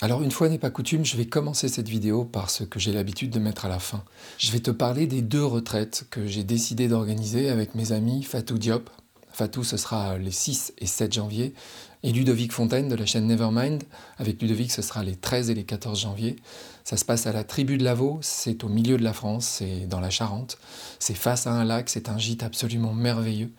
Alors une fois n'est pas coutume, je vais commencer cette vidéo par ce que j'ai l'habitude de mettre à la fin. Je vais te parler des deux retraites que j'ai décidé d'organiser avec mes amis Fatou Diop. Fatou, ce sera les 6 et 7 janvier. Et Ludovic Fontaine de la chaîne Nevermind. Avec Ludovic, ce sera les 13 et les 14 janvier. Ça se passe à la tribu de Lavaux, c'est au milieu de la France, c'est dans la Charente. C'est face à un lac, c'est un gîte absolument merveilleux.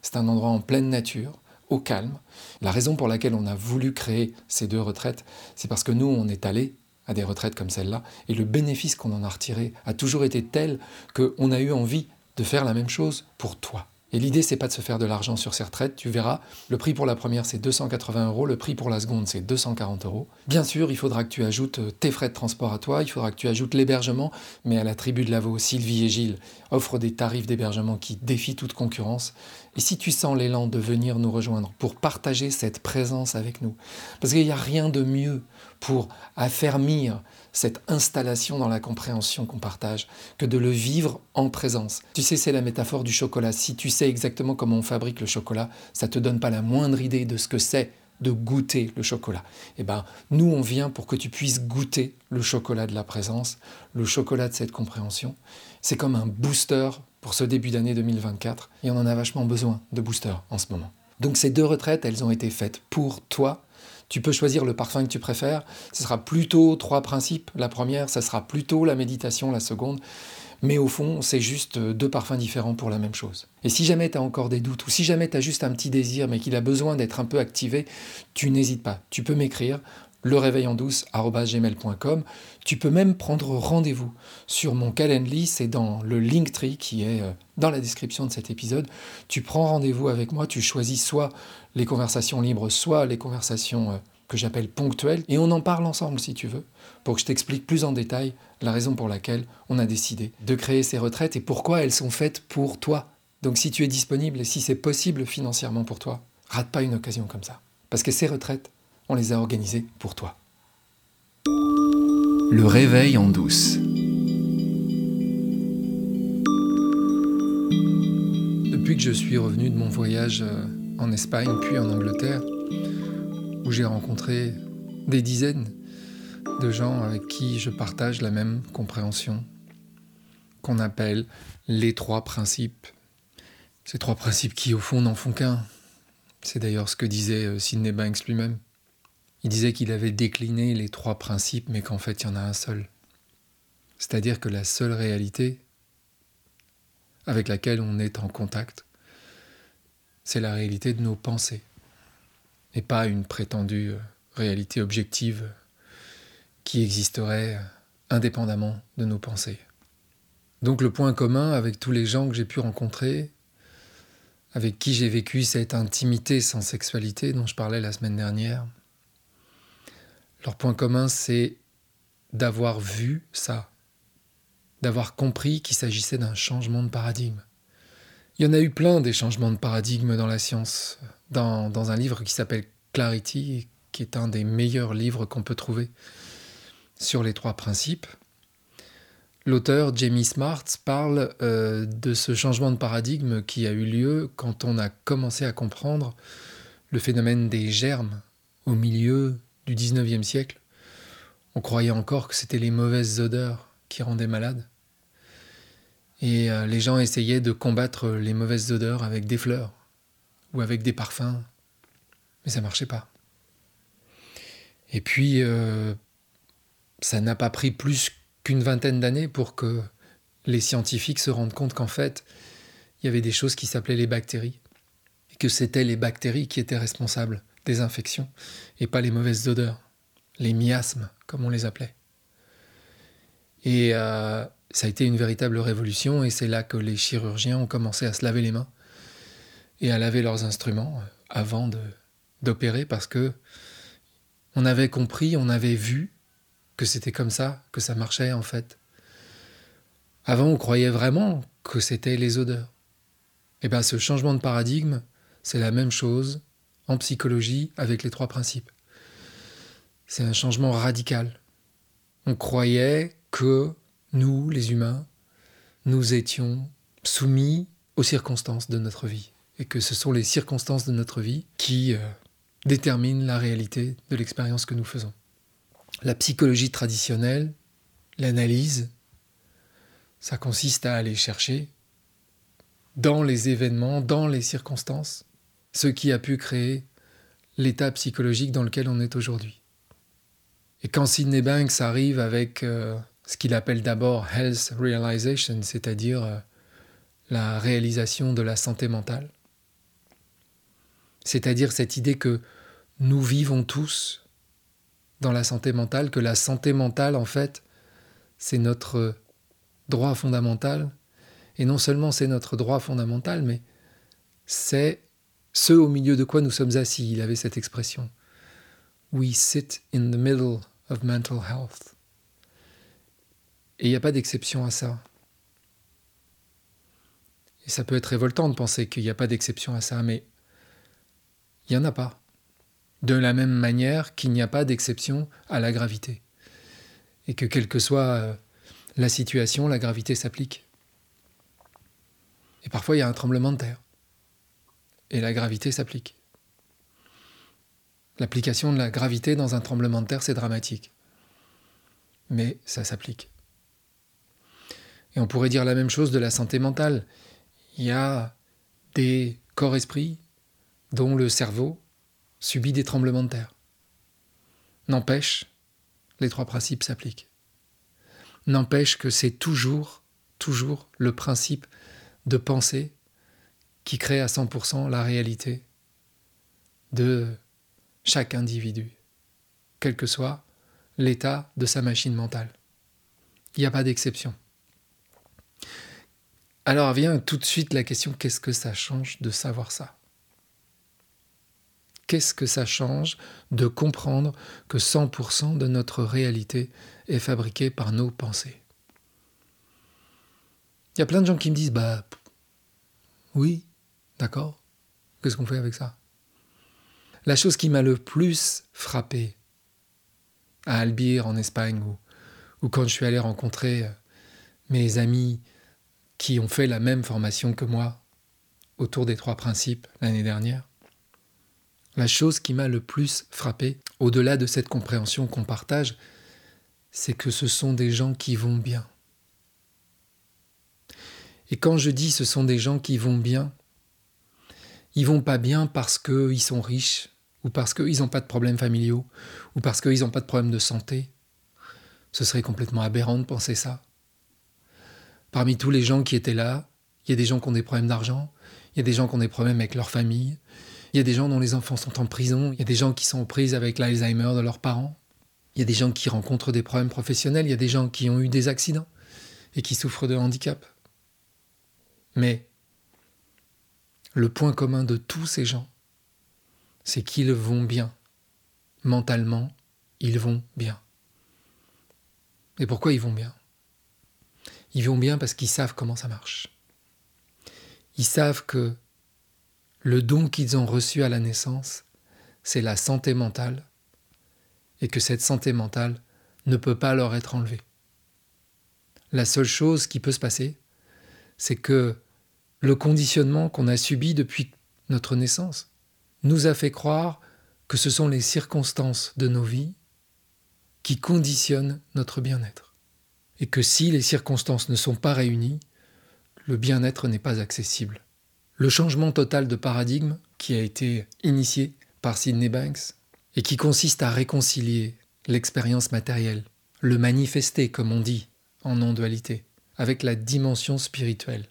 C'est un endroit en pleine nature calme. La raison pour laquelle on a voulu créer ces deux retraites, c'est parce que nous, on est allé à des retraites comme celle-là, et le bénéfice qu'on en a retiré a toujours été tel qu'on a eu envie de faire la même chose pour toi. Et l'idée, c'est pas de se faire de l'argent sur ces retraites. Tu verras, le prix pour la première, c'est 280 euros. Le prix pour la seconde, c'est 240 euros. Bien sûr, il faudra que tu ajoutes euh, tes frais de transport à toi. Il faudra que tu ajoutes l'hébergement. Mais à la tribu de Lavaux, Sylvie et Gilles offrent des tarifs d'hébergement qui défient toute concurrence. Et si tu sens l'élan de venir nous rejoindre pour partager cette présence avec nous, parce qu'il n'y a rien de mieux pour affermir cette installation dans la compréhension qu'on partage que de le vivre en présence. Tu sais, c'est la métaphore du chocolat. Si tu sais exactement comment on fabrique le chocolat, ça te donne pas la moindre idée de ce que c'est de goûter le chocolat. Eh ben, nous, on vient pour que tu puisses goûter le chocolat de la présence, le chocolat de cette compréhension. C'est comme un booster pour ce début d'année 2024, et on en a vachement besoin de booster en ce moment. Donc ces deux retraites, elles ont été faites pour toi, tu peux choisir le parfum que tu préfères. Ce sera plutôt trois principes. La première, ça sera plutôt la méditation, la seconde. Mais au fond, c'est juste deux parfums différents pour la même chose. Et si jamais tu as encore des doutes, ou si jamais tu as juste un petit désir, mais qu'il a besoin d'être un peu activé, tu n'hésites pas. Tu peux m'écrire le réveil en douce gmail.com. Tu peux même prendre rendez-vous sur mon Calendly, c'est dans le Linktree qui est euh, dans la description de cet épisode. Tu prends rendez-vous avec moi, tu choisis soit les conversations libres, soit les conversations euh, que j'appelle ponctuelles, et on en parle ensemble si tu veux, pour que je t'explique plus en détail la raison pour laquelle on a décidé de créer ces retraites et pourquoi elles sont faites pour toi. Donc si tu es disponible et si c'est possible financièrement pour toi, rate pas une occasion comme ça. Parce que ces retraites, on les a organisés pour toi. Le réveil en douce. Depuis que je suis revenu de mon voyage euh, en Espagne puis en Angleterre, où j'ai rencontré des dizaines de gens avec qui je partage la même compréhension, qu'on appelle les trois principes. Ces trois principes qui, au fond, n'en font qu'un. C'est d'ailleurs ce que disait euh, Sidney Banks lui-même. Il disait qu'il avait décliné les trois principes, mais qu'en fait il y en a un seul. C'est-à-dire que la seule réalité avec laquelle on est en contact, c'est la réalité de nos pensées, et pas une prétendue euh, réalité objective qui existerait indépendamment de nos pensées. Donc le point commun avec tous les gens que j'ai pu rencontrer, avec qui j'ai vécu cette intimité sans sexualité dont je parlais la semaine dernière, leur point commun, c'est d'avoir vu ça, d'avoir compris qu'il s'agissait d'un changement de paradigme. Il y en a eu plein des changements de paradigme dans la science, dans, un livre qui s'appelle Clarity, qui est un des meilleurs livres qu'on peut trouver sur les trois principes. L'auteur Jamie Smart parle euh, de ce changement de paradigme qui a eu lieu quand on a commencé à comprendre le phénomène des germes au milieu du 19e siècle, on croyait encore que c'était les mauvaises odeurs qui rendaient malade. Et euh, les gens essayaient de combattre les mauvaises odeurs avec des fleurs ou avec des parfums, mais ça marchait pas. Et puis, euh, ça n'a pas pris plus qu'une vingtaine d'années pour que les scientifiques se rendent compte qu'en fait, il y avait des choses qui s'appelaient les bactéries, et que c'était les bactéries qui étaient responsables des infections et pas les mauvaises odeurs, les miasmes comme on les appelait. Et euh, ça a été une véritable révolution et c'est là que les chirurgiens ont commencé à se laver les mains et à laver leurs instruments euh, avant d'opérer parce que on avait compris, on avait vu que c'était comme ça, que ça marchait en fait. Avant, on croyait vraiment que c'était les odeurs. Et bien, ce changement de paradigme, c'est la même chose en psychologie avec les trois principes. C'est un changement radical. On croyait que nous, les humains, nous étions soumis aux circonstances de notre vie et que ce sont les circonstances de notre vie qui euh, déterminent la réalité de l'expérience que nous faisons. La psychologie traditionnelle, l'analyse, ça consiste à aller chercher dans les événements, dans les circonstances, ce qui a pu créer l'état psychologique dans lequel on est aujourd'hui. Et quand Sidney Banks arrive avec euh, ce qu'il appelle d'abord health realization, c'est-à-dire euh, la réalisation de la santé mentale, c'est-à-dire cette idée que nous vivons tous dans la santé mentale, que la santé mentale, en fait, c'est notre droit fondamental, et non seulement c'est notre droit fondamental, mais c'est ce au milieu de quoi nous sommes assis. Il avait cette expression. We sit in the middle of mental health. Et il n'y a pas d'exception à ça. Et ça peut être révoltant de penser qu'il n'y a pas d'exception à ça, mais il n'y en a pas. De la même manière qu'il n'y a pas d'exception à la gravité. Et que quelle que soit euh, la situation, la gravité s'applique. Et parfois, il y a un tremblement de terre. Et la gravité s'applique. L'application de la gravité dans un tremblement de terre, c'est dramatique. Mais ça s'applique. Et on pourrait dire la même chose de la santé mentale. Il y a des corps-esprits dont le cerveau subit des tremblements de terre. N'empêche, les trois principes s'appliquent. N'empêche que c'est toujours, toujours le principe de pensée qui crée à 100% la réalité de chaque individu, quel que soit l'état de sa machine mentale. Il n'y a pas d'exception. Alors vient tout de suite la question, qu'est-ce que ça change de savoir ça? Qu'est-ce que ça change de comprendre que 100% de notre réalité est fabriquée par nos pensées? Il y a plein de gens qui me disent, bah oui, d'accord, qu'est-ce qu'on fait avec ça? La chose qui m'a le plus frappé à Albir en Espagne ou, ou quand je suis allé rencontrer mes amis qui ont fait la même formation que moi autour des trois principes l'année dernière. La chose qui m'a le plus frappé, au-delà de cette compréhension qu'on partage, c'est que ce sont des gens qui vont bien. Et quand je dis ce sont des gens qui vont bien, ils vont pas bien parce qu'ils sont riches, ou parce qu'ils n'ont pas de problèmes familiaux, ou parce qu'ils n'ont pas de problèmes de santé. Ce serait complètement aberrant de penser ça. Parmi tous les gens qui étaient là, il y a des gens qui ont des problèmes d'argent, il y a des gens qui ont des problèmes avec leur famille, il y a des gens dont les enfants sont en prison, il y a des gens qui sont en prise avec l'Alzheimer de leurs parents, il y a des gens qui rencontrent des problèmes professionnels, il y a des gens qui ont eu des accidents et qui souffrent de handicap. Mais le point commun de tous ces gens, c'est qu'ils vont bien. Mentalement, ils vont bien. Et pourquoi ils vont bien? Ils vont bien parce qu'ils savent comment ça marche. Ils savent que le don qu'ils ont reçu à la naissance, c'est la santé mentale, et que cette santé mentale ne peut pas leur être enlevée. La seule chose qui peut se passer, c'est que le conditionnement qu'on a subi depuis notre naissance nous a fait croire que ce sont les circonstances de nos vies qui conditionnent notre bien-être et que si les circonstances ne sont pas réunies, le bien-être n'est pas accessible. Le changement total de paradigme qui a été initié par Sidney Banks et qui consiste à réconcilier l'expérience matérielle, le manifester comme on dit en non-dualité, avec la dimension spirituelle,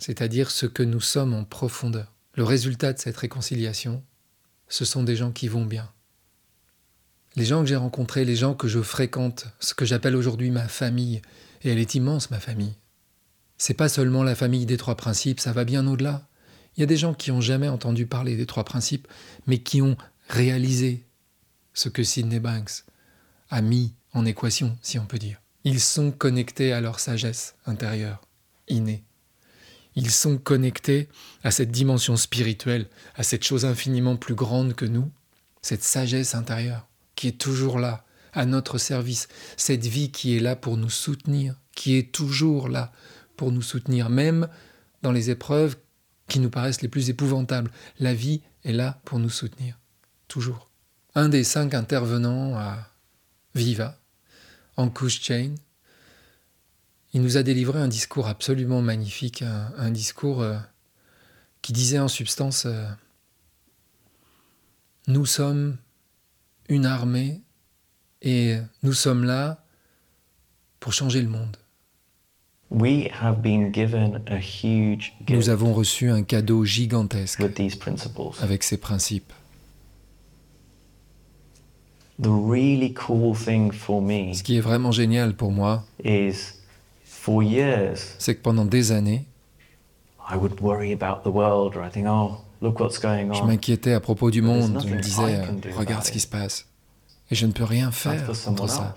c'est-à-dire ce que nous sommes en profondeur. Le résultat de cette réconciliation, ce sont des gens qui vont bien, les gens que j'ai rencontrés, les gens que je fréquente, ce que j'appelle aujourd'hui ma famille, et elle est immense, ma famille. C'est pas seulement la famille des trois principes, ça va bien au-delà. Il y a des gens qui n'ont jamais entendu parler des trois principes, mais qui ont réalisé ce que Sidney Banks a mis en équation, si on peut dire. Ils sont connectés à leur sagesse intérieure, innée. Ils sont connectés à cette dimension spirituelle, à cette chose infiniment plus grande que nous, cette sagesse intérieure qui est toujours là, à notre service, cette vie qui est là pour nous soutenir, qui est toujours là pour nous soutenir, même dans les épreuves qui nous paraissent les plus épouvantables. La vie est là pour nous soutenir, toujours. un des cinq intervenants à Viva, en Chain. Il nous a délivré un discours absolument magnifique, un, discours euh, qui disait en substance euh, Nous sommes une armée et nous sommes là pour changer le monde. Nous avons reçu un cadeau gigantesque avec ces principes. Ce qui est vraiment génial pour moi, c'est que pendant des années, je m'inquiétais à propos du monde. Je me disais, regarde ce qui se passe. Et je ne peux rien faire contre ça.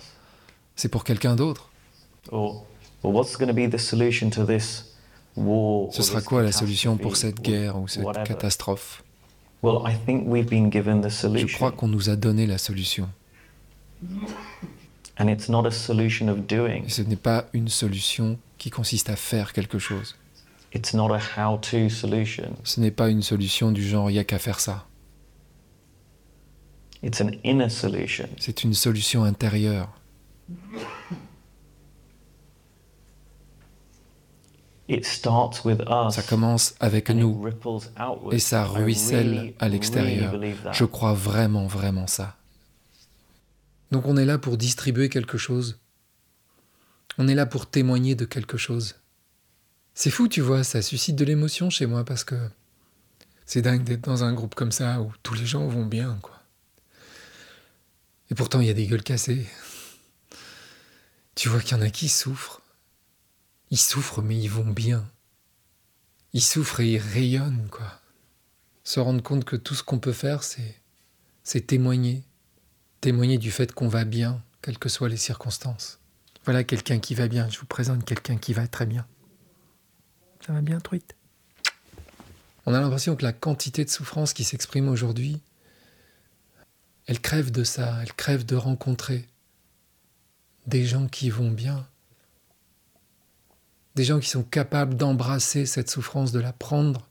C'est pour quelqu'un d'autre. Ce sera quoi la solution pour cette guerre ou cette catastrophe? Je crois qu'on nous a donné la solution. Et ce n'est pas une solution qui consiste à faire quelque chose. Ce n'est pas une solution du genre il n'y a qu'à faire ça. C'est une solution intérieure. Ça commence avec nous et ça ruisselle à l'extérieur. Je crois vraiment, vraiment ça. Donc on est là pour distribuer quelque chose. On est là pour témoigner de quelque chose. C'est fou, tu vois, ça suscite de l'émotion chez moi parce que c'est dingue d'être dans un groupe comme ça où tous les gens vont bien, quoi. Et pourtant, il y a des gueules cassées. Tu vois qu'il y en a qui souffrent. Ils souffrent, mais ils vont bien. Ils souffrent et ils rayonnent, quoi. Se rendre compte que tout ce qu'on peut faire, c'est, c'est témoigner. Témoigner du fait qu'on va bien, quelles que soient les circonstances. Voilà quelqu'un qui va bien. Je vous présente quelqu'un qui va très bien. Ça va bien, truite? On a l'impression que la quantité de souffrance qui s'exprime aujourd'hui, elle crève de ça, elle crève de rencontrer des gens qui vont bien, des gens qui sont capables d'embrasser cette souffrance, de la prendre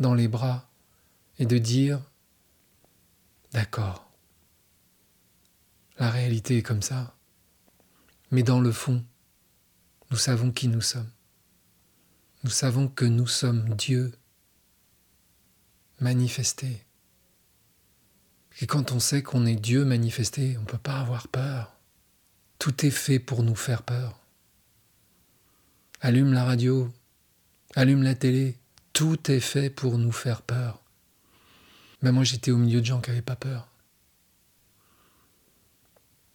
dans les bras et de dire, d'accord, la réalité est comme ça, mais dans le fond, nous savons qui nous sommes. Nous savons que nous sommes Dieu manifesté. Et quand on sait qu'on est Dieu manifesté, on ne peut pas avoir peur. Tout est fait pour nous faire peur. Allume la radio, allume la télé, tout est fait pour nous faire peur. Mais moi j'étais au milieu de gens qui n'avaient pas peur.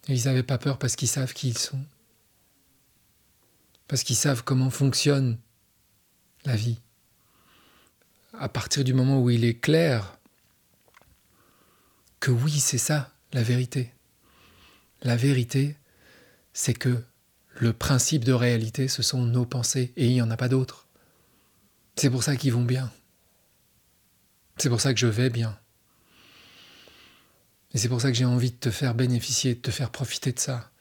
Et ils n'avaient pas peur parce qu'ils savent qui ils sont. Parce qu'ils savent comment fonctionne la vie. À partir du moment où il est clair que oui, c'est ça, la vérité. La vérité, c'est que le principe de réalité, ce sont nos pensées, et il n'y en a pas d'autres. C'est pour ça qu'ils vont bien. C'est pour ça que je vais bien. Et c'est pour ça que j'ai envie de te faire bénéficier, de te faire profiter de ça.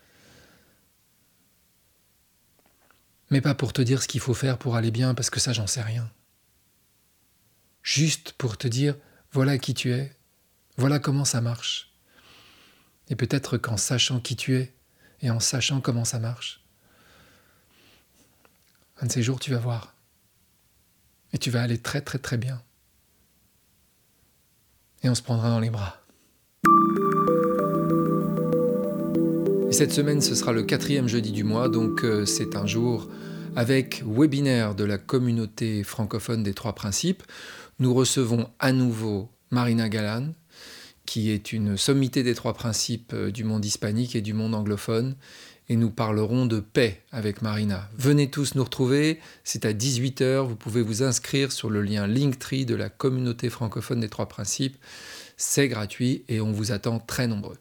Mais pas pour te dire ce qu'il faut faire pour aller bien, parce que ça, j'en sais rien. Juste pour te dire, voilà qui tu es, voilà comment ça marche. Et peut-être qu'en sachant qui tu es, et en sachant comment ça marche. Un de ces jours, tu vas voir. Et tu vas aller très très très bien. Et on se prendra dans les bras. Et cette semaine, ce sera le quatrième jeudi du mois, donc euh, c'est un jour avec webinaire de la communauté francophone des trois principes. Nous recevons à nouveau Marina Galan, qui est une sommité des trois principes euh, du monde hispanique et du monde anglophone. Et nous parlerons de paix avec Marina. Venez tous nous retrouver, c'est à 18h, vous pouvez vous inscrire sur le lien Linktree de la communauté francophone des trois principes. C'est gratuit et on vous attend très nombreux.